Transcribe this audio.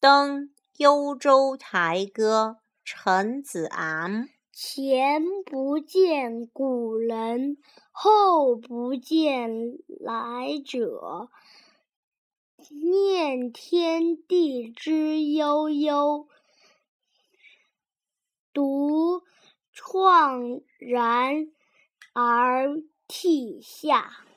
登幽州台歌陈子昂。前不见古人后不见来者念天地之悠悠独怆然而涕下。